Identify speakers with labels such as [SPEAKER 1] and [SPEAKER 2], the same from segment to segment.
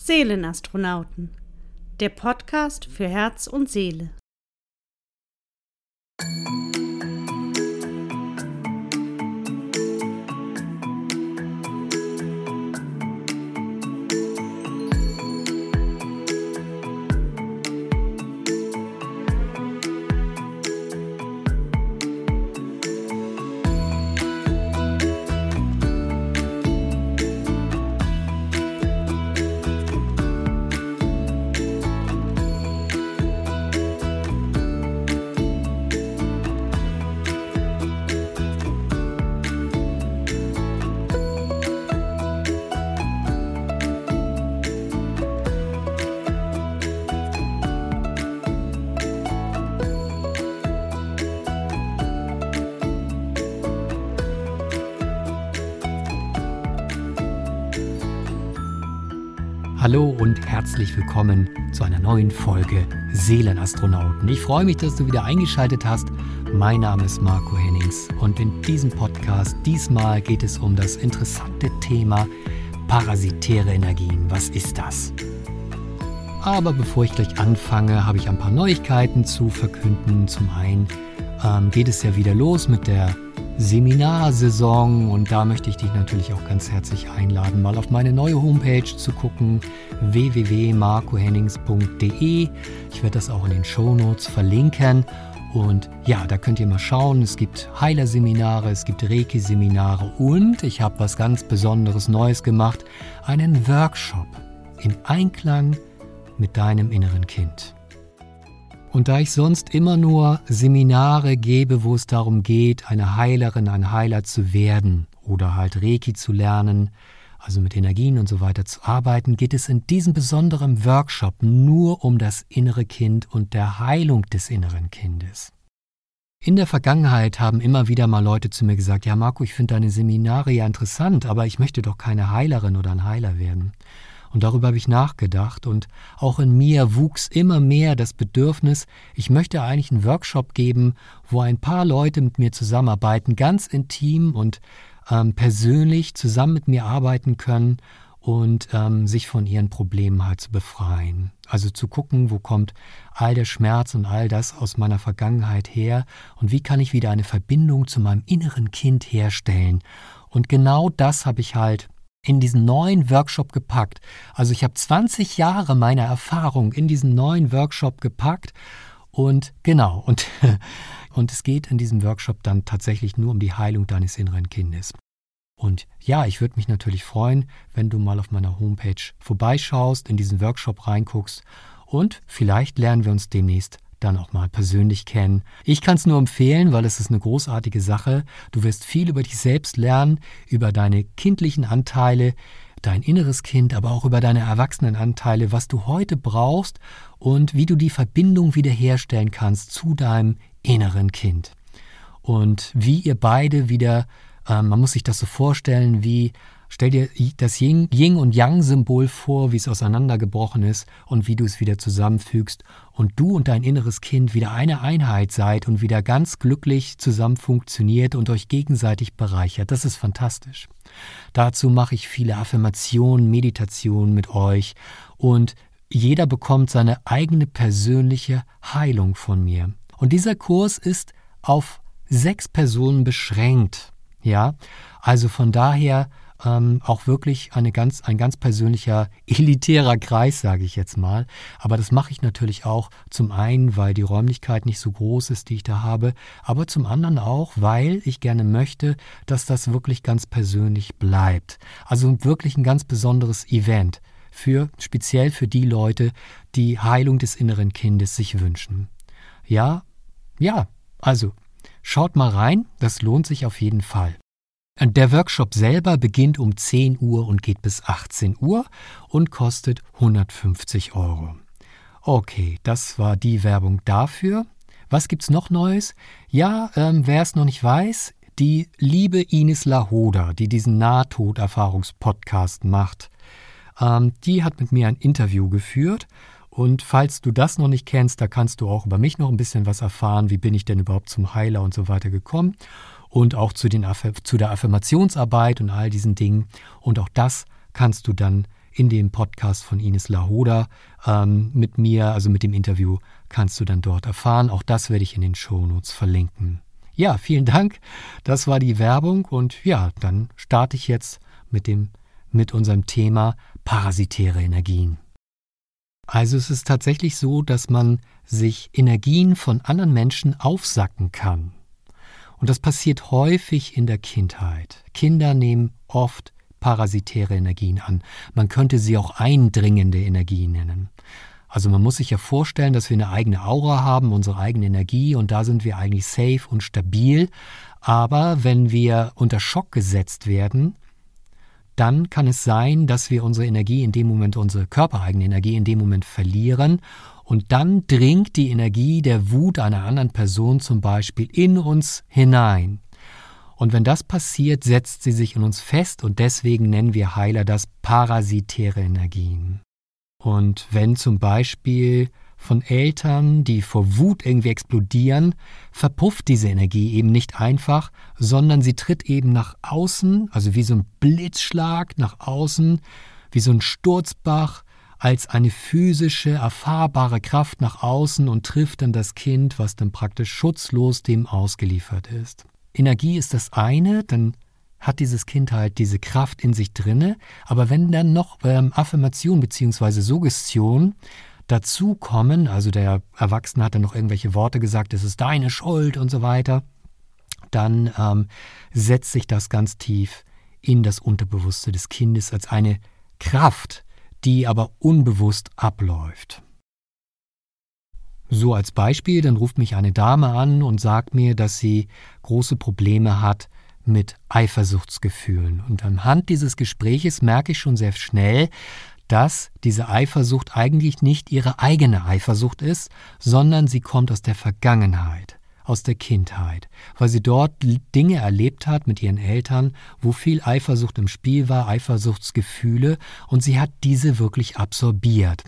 [SPEAKER 1] Seelenastronauten, der Podcast für Herz und Seele.
[SPEAKER 2] Hallo und herzlich willkommen zu einer neuen Folge Seelenastronauten. Ich freue mich, dass du wieder eingeschaltet hast. Mein Name ist Marco Hennings und in diesem Podcast diesmal geht es um das interessante Thema parasitäre Energien. Was ist das? Aber bevor ich gleich anfange, habe ich ein paar Neuigkeiten zu verkünden. Zum einen ähm, geht es ja wieder los mit der Seminarsaison und da möchte ich dich natürlich auch ganz herzlich einladen, mal auf meine neue Homepage zu gucken, www.marcohennings.de. Ich werde das auch in den Show Notes verlinken. Und ja, da könnt ihr mal schauen. Es gibt Heilerseminare, es gibt Reiki-Seminare und ich habe was ganz Besonderes Neues gemacht: einen Workshop im Einklang mit deinem inneren Kind. Und da ich sonst immer nur Seminare gebe, wo es darum geht, eine Heilerin, ein Heiler zu werden oder halt Reiki zu lernen, also mit Energien und so weiter zu arbeiten, geht es in diesem besonderen Workshop nur um das innere Kind und der Heilung des inneren Kindes. In der Vergangenheit haben immer wieder mal Leute zu mir gesagt, ja Marco, ich finde deine Seminare ja interessant, aber ich möchte doch keine Heilerin oder ein Heiler werden. Und darüber habe ich nachgedacht und auch in mir wuchs immer mehr das Bedürfnis, ich möchte eigentlich einen Workshop geben, wo ein paar Leute mit mir zusammenarbeiten, ganz intim und ähm, persönlich zusammen mit mir arbeiten können und ähm, sich von ihren Problemen halt zu befreien. Also zu gucken, wo kommt all der Schmerz und all das aus meiner Vergangenheit her und wie kann ich wieder eine Verbindung zu meinem inneren Kind herstellen. Und genau das habe ich halt in diesen neuen Workshop gepackt. Also ich habe 20 Jahre meiner Erfahrung in diesen neuen Workshop gepackt und genau, und, und es geht in diesem Workshop dann tatsächlich nur um die Heilung deines inneren Kindes. Und ja, ich würde mich natürlich freuen, wenn du mal auf meiner Homepage vorbeischaust, in diesen Workshop reinguckst und vielleicht lernen wir uns demnächst dann auch mal persönlich kennen. Ich kann es nur empfehlen, weil es ist eine großartige Sache. Du wirst viel über dich selbst lernen, über deine kindlichen Anteile, dein inneres Kind, aber auch über deine Erwachsenenanteile, was du heute brauchst und wie du die Verbindung wiederherstellen kannst zu deinem inneren Kind. Und wie ihr beide wieder, äh, man muss sich das so vorstellen, wie Stell dir das Yin, und Yang-Symbol vor, wie es auseinandergebrochen ist und wie du es wieder zusammenfügst und du und dein inneres Kind wieder eine Einheit seid und wieder ganz glücklich zusammen funktioniert und euch gegenseitig bereichert. Das ist fantastisch. Dazu mache ich viele Affirmationen, Meditationen mit euch und jeder bekommt seine eigene persönliche Heilung von mir. Und dieser Kurs ist auf sechs Personen beschränkt. Ja, also von daher ähm, auch wirklich eine ganz, ein ganz persönlicher, elitärer Kreis, sage ich jetzt mal. Aber das mache ich natürlich auch zum einen, weil die Räumlichkeit nicht so groß ist, die ich da habe, aber zum anderen auch, weil ich gerne möchte, dass das wirklich ganz persönlich bleibt. Also wirklich ein ganz besonderes Event für speziell für die Leute, die Heilung des inneren Kindes sich wünschen. Ja, ja, also schaut mal rein, das lohnt sich auf jeden Fall. Der Workshop selber beginnt um 10 Uhr und geht bis 18 Uhr und kostet 150 Euro. Okay, das war die Werbung dafür. Was gibt's noch Neues? Ja, ähm, wer es noch nicht weiß, die liebe Ines Lahoda, die diesen Nahtoderfahrungspodcast macht, ähm, die hat mit mir ein Interview geführt. Und falls du das noch nicht kennst, da kannst du auch über mich noch ein bisschen was erfahren. Wie bin ich denn überhaupt zum Heiler und so weiter gekommen? Und auch zu, den, zu der Affirmationsarbeit und all diesen Dingen. Und auch das kannst du dann in dem Podcast von Ines Lahoda ähm, mit mir, also mit dem Interview, kannst du dann dort erfahren. Auch das werde ich in den Shownotes verlinken. Ja, vielen Dank. Das war die Werbung und ja, dann starte ich jetzt mit dem mit unserem Thema parasitäre Energien. Also es ist tatsächlich so, dass man sich Energien von anderen Menschen aufsacken kann. Und das passiert häufig in der Kindheit. Kinder nehmen oft parasitäre Energien an. Man könnte sie auch eindringende Energien nennen. Also man muss sich ja vorstellen, dass wir eine eigene Aura haben, unsere eigene Energie und da sind wir eigentlich safe und stabil. Aber wenn wir unter Schock gesetzt werden, dann kann es sein, dass wir unsere Energie in dem Moment, unsere körpereigene Energie in dem Moment verlieren und dann dringt die Energie der Wut einer anderen Person zum Beispiel in uns hinein. Und wenn das passiert, setzt sie sich in uns fest und deswegen nennen wir Heiler das parasitäre Energien. Und wenn zum Beispiel von Eltern, die vor Wut irgendwie explodieren, verpufft diese Energie eben nicht einfach, sondern sie tritt eben nach außen, also wie so ein Blitzschlag nach außen, wie so ein Sturzbach, als eine physische, erfahrbare Kraft nach außen und trifft dann das Kind, was dann praktisch schutzlos dem ausgeliefert ist. Energie ist das eine, dann hat dieses Kind halt diese Kraft in sich drinne, aber wenn dann noch ähm, Affirmation bzw. Suggestion dazu kommen, also der Erwachsene hat dann noch irgendwelche Worte gesagt, es ist deine Schuld und so weiter, dann ähm, setzt sich das ganz tief in das Unterbewusste des Kindes als eine Kraft, die aber unbewusst abläuft. So als Beispiel, dann ruft mich eine Dame an und sagt mir, dass sie große Probleme hat mit Eifersuchtsgefühlen. Und anhand dieses Gespräches merke ich schon sehr schnell, dass diese Eifersucht eigentlich nicht ihre eigene Eifersucht ist, sondern sie kommt aus der Vergangenheit, aus der Kindheit, weil sie dort Dinge erlebt hat mit ihren Eltern, wo viel Eifersucht im Spiel war, Eifersuchtsgefühle, und sie hat diese wirklich absorbiert.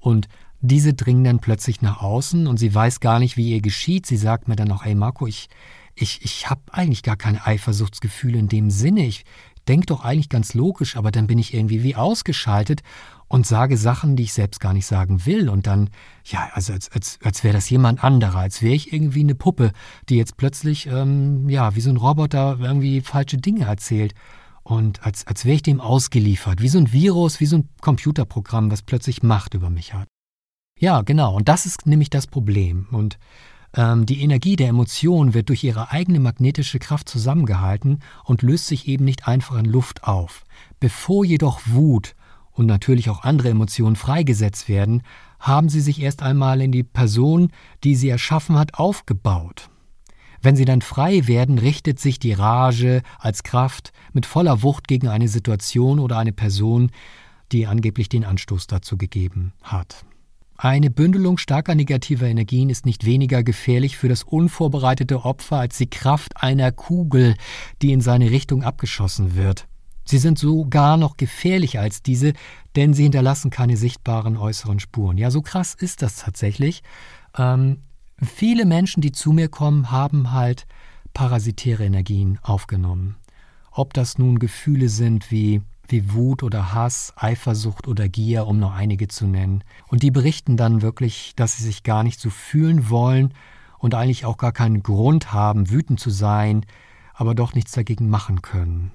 [SPEAKER 2] Und diese dringen dann plötzlich nach außen und sie weiß gar nicht, wie ihr geschieht. Sie sagt mir dann auch, ey Marco, ich, ich, ich habe eigentlich gar keine Eifersuchtsgefühle in dem Sinne. Ich denke doch eigentlich ganz logisch, aber dann bin ich irgendwie wie ausgeschaltet und sage Sachen, die ich selbst gar nicht sagen will. Und dann, ja, also als, als, als wäre das jemand anderer, als wäre ich irgendwie eine Puppe, die jetzt plötzlich, ähm, ja, wie so ein Roboter irgendwie falsche Dinge erzählt. Und als, als wäre ich dem ausgeliefert, wie so ein Virus, wie so ein Computerprogramm, was plötzlich Macht über mich hat. Ja, genau. Und das ist nämlich das Problem. Und die Energie der Emotion wird durch ihre eigene magnetische Kraft zusammengehalten und löst sich eben nicht einfach in Luft auf. Bevor jedoch Wut und natürlich auch andere Emotionen freigesetzt werden, haben sie sich erst einmal in die Person, die sie erschaffen hat, aufgebaut. Wenn sie dann frei werden, richtet sich die Rage als Kraft mit voller Wucht gegen eine Situation oder eine Person, die angeblich den Anstoß dazu gegeben hat. Eine Bündelung starker negativer Energien ist nicht weniger gefährlich für das unvorbereitete Opfer als die Kraft einer Kugel, die in seine Richtung abgeschossen wird. Sie sind sogar noch gefährlicher als diese, denn sie hinterlassen keine sichtbaren äußeren Spuren. Ja, so krass ist das tatsächlich. Ähm, viele Menschen, die zu mir kommen, haben halt parasitäre Energien aufgenommen. Ob das nun Gefühle sind wie wie Wut oder Hass, Eifersucht oder Gier, um nur einige zu nennen. Und die berichten dann wirklich, dass sie sich gar nicht so fühlen wollen und eigentlich auch gar keinen Grund haben, wütend zu sein, aber doch nichts dagegen machen können.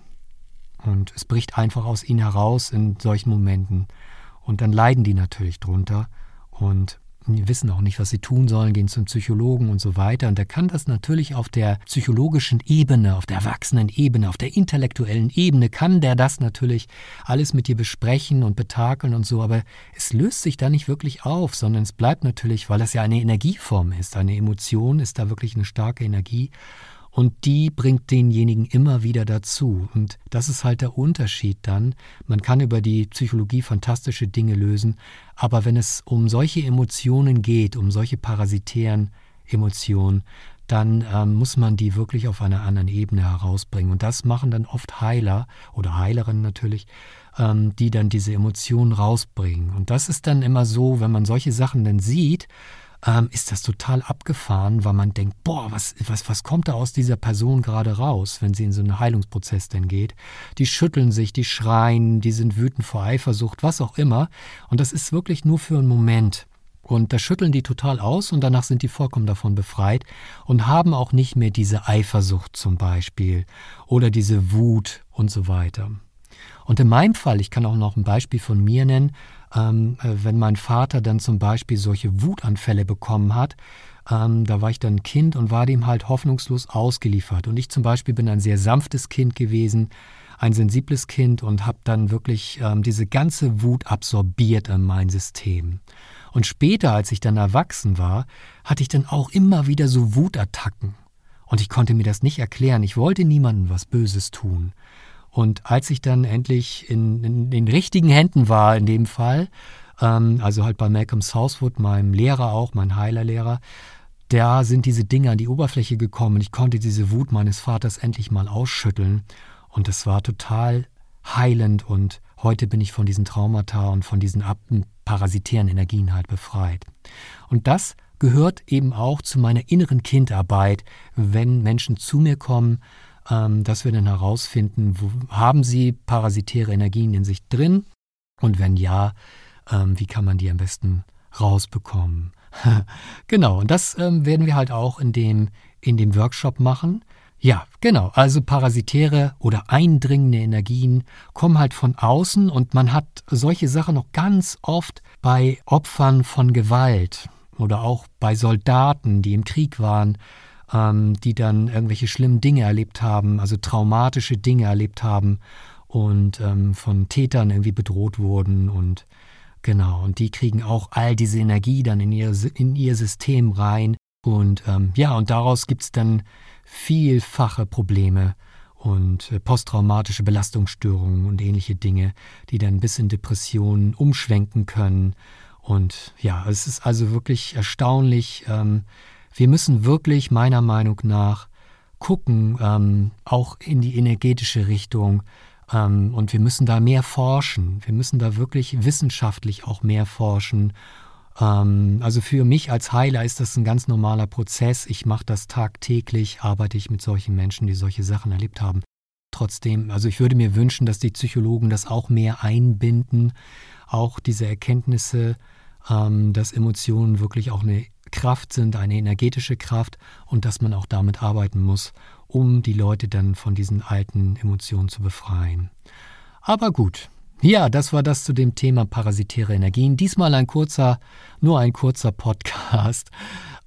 [SPEAKER 2] Und es bricht einfach aus ihnen heraus in solchen Momenten. Und dann leiden die natürlich drunter. Und die wissen auch nicht, was sie tun sollen, gehen zum Psychologen und so weiter. Und er kann das natürlich auf der psychologischen Ebene, auf der Erwachsenenebene, auf der intellektuellen Ebene, kann der das natürlich alles mit dir besprechen und betakeln und so. Aber es löst sich da nicht wirklich auf, sondern es bleibt natürlich, weil das ja eine Energieform ist. Eine Emotion ist da wirklich eine starke Energie und die bringt denjenigen immer wieder dazu. Und das ist halt der Unterschied dann. Man kann über die Psychologie fantastische Dinge lösen, aber wenn es um solche Emotionen geht, um solche parasitären Emotionen, dann ähm, muss man die wirklich auf einer anderen Ebene herausbringen. Und das machen dann oft Heiler oder Heilerinnen natürlich, ähm, die dann diese Emotionen rausbringen. Und das ist dann immer so, wenn man solche Sachen dann sieht, ähm, ist das total abgefahren, weil man denkt, boah, was, was, was kommt da aus dieser Person gerade raus, wenn sie in so einen Heilungsprozess denn geht. Die schütteln sich, die schreien, die sind wütend vor Eifersucht, was auch immer. Und das ist wirklich nur für einen Moment. Und da schütteln die total aus und danach sind die vollkommen davon befreit und haben auch nicht mehr diese Eifersucht zum Beispiel oder diese Wut und so weiter. Und in meinem Fall, ich kann auch noch ein Beispiel von mir nennen, ähm, äh, wenn mein Vater dann zum Beispiel solche Wutanfälle bekommen hat, ähm, da war ich dann Kind und war dem halt hoffnungslos ausgeliefert. Und ich zum Beispiel bin ein sehr sanftes Kind gewesen, ein sensibles Kind und habe dann wirklich ähm, diese ganze Wut absorbiert in mein System. Und später, als ich dann erwachsen war, hatte ich dann auch immer wieder so Wutattacken. Und ich konnte mir das nicht erklären. Ich wollte niemandem was Böses tun. Und als ich dann endlich in, in den richtigen Händen war, in dem Fall, ähm, also halt bei Malcolm Southwood, meinem Lehrer auch, mein Heilerlehrer, da sind diese Dinge an die Oberfläche gekommen und ich konnte diese Wut meines Vaters endlich mal ausschütteln. Und es war total heilend und heute bin ich von diesen Traumata und von diesen parasitären Energien halt befreit. Und das gehört eben auch zu meiner inneren Kindarbeit, wenn Menschen zu mir kommen dass wir dann herausfinden, haben sie parasitäre Energien in sich drin und wenn ja, ähm, wie kann man die am besten rausbekommen. genau, und das ähm, werden wir halt auch in dem, in dem Workshop machen. Ja, genau. Also parasitäre oder eindringende Energien kommen halt von außen und man hat solche Sachen noch ganz oft bei Opfern von Gewalt oder auch bei Soldaten, die im Krieg waren, ähm, die dann irgendwelche schlimmen Dinge erlebt haben, also traumatische Dinge erlebt haben und ähm, von Tätern irgendwie bedroht wurden und genau, und die kriegen auch all diese Energie dann in ihr, in ihr System rein und ähm, ja, und daraus gibt es dann vielfache Probleme und äh, posttraumatische Belastungsstörungen und ähnliche Dinge, die dann bis in Depressionen umschwenken können. Und ja, es ist also wirklich erstaunlich, ähm, wir müssen wirklich meiner Meinung nach gucken, ähm, auch in die energetische Richtung. Ähm, und wir müssen da mehr forschen. Wir müssen da wirklich wissenschaftlich auch mehr forschen. Ähm, also für mich als Heiler ist das ein ganz normaler Prozess. Ich mache das tagtäglich, arbeite ich mit solchen Menschen, die solche Sachen erlebt haben. Trotzdem, also ich würde mir wünschen, dass die Psychologen das auch mehr einbinden, auch diese Erkenntnisse, ähm, dass Emotionen wirklich auch eine Kraft sind, eine energetische Kraft und dass man auch damit arbeiten muss, um die Leute dann von diesen alten Emotionen zu befreien. Aber gut, ja, das war das zu dem Thema parasitäre Energien. Diesmal ein kurzer, nur ein kurzer Podcast.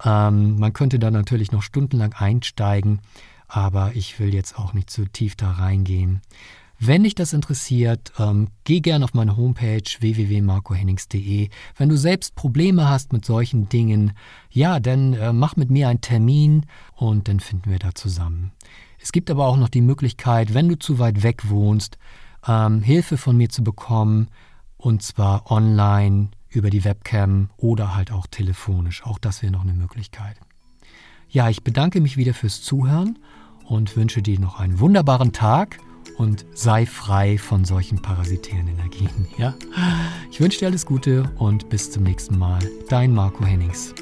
[SPEAKER 2] Ähm, man könnte da natürlich noch stundenlang einsteigen, aber ich will jetzt auch nicht zu tief da reingehen. Wenn dich das interessiert, ähm, geh gerne auf meine Homepage www.marcohennings.de. Wenn du selbst Probleme hast mit solchen Dingen, ja, dann äh, mach mit mir einen Termin und dann finden wir da zusammen. Es gibt aber auch noch die Möglichkeit, wenn du zu weit weg wohnst, ähm, Hilfe von mir zu bekommen und zwar online über die Webcam oder halt auch telefonisch. Auch das wäre noch eine Möglichkeit. Ja, ich bedanke mich wieder fürs Zuhören und wünsche dir noch einen wunderbaren Tag und sei frei von solchen parasitären Energien. Ja? Ich wünsche dir alles Gute und bis zum nächsten Mal. Dein Marco Hennings.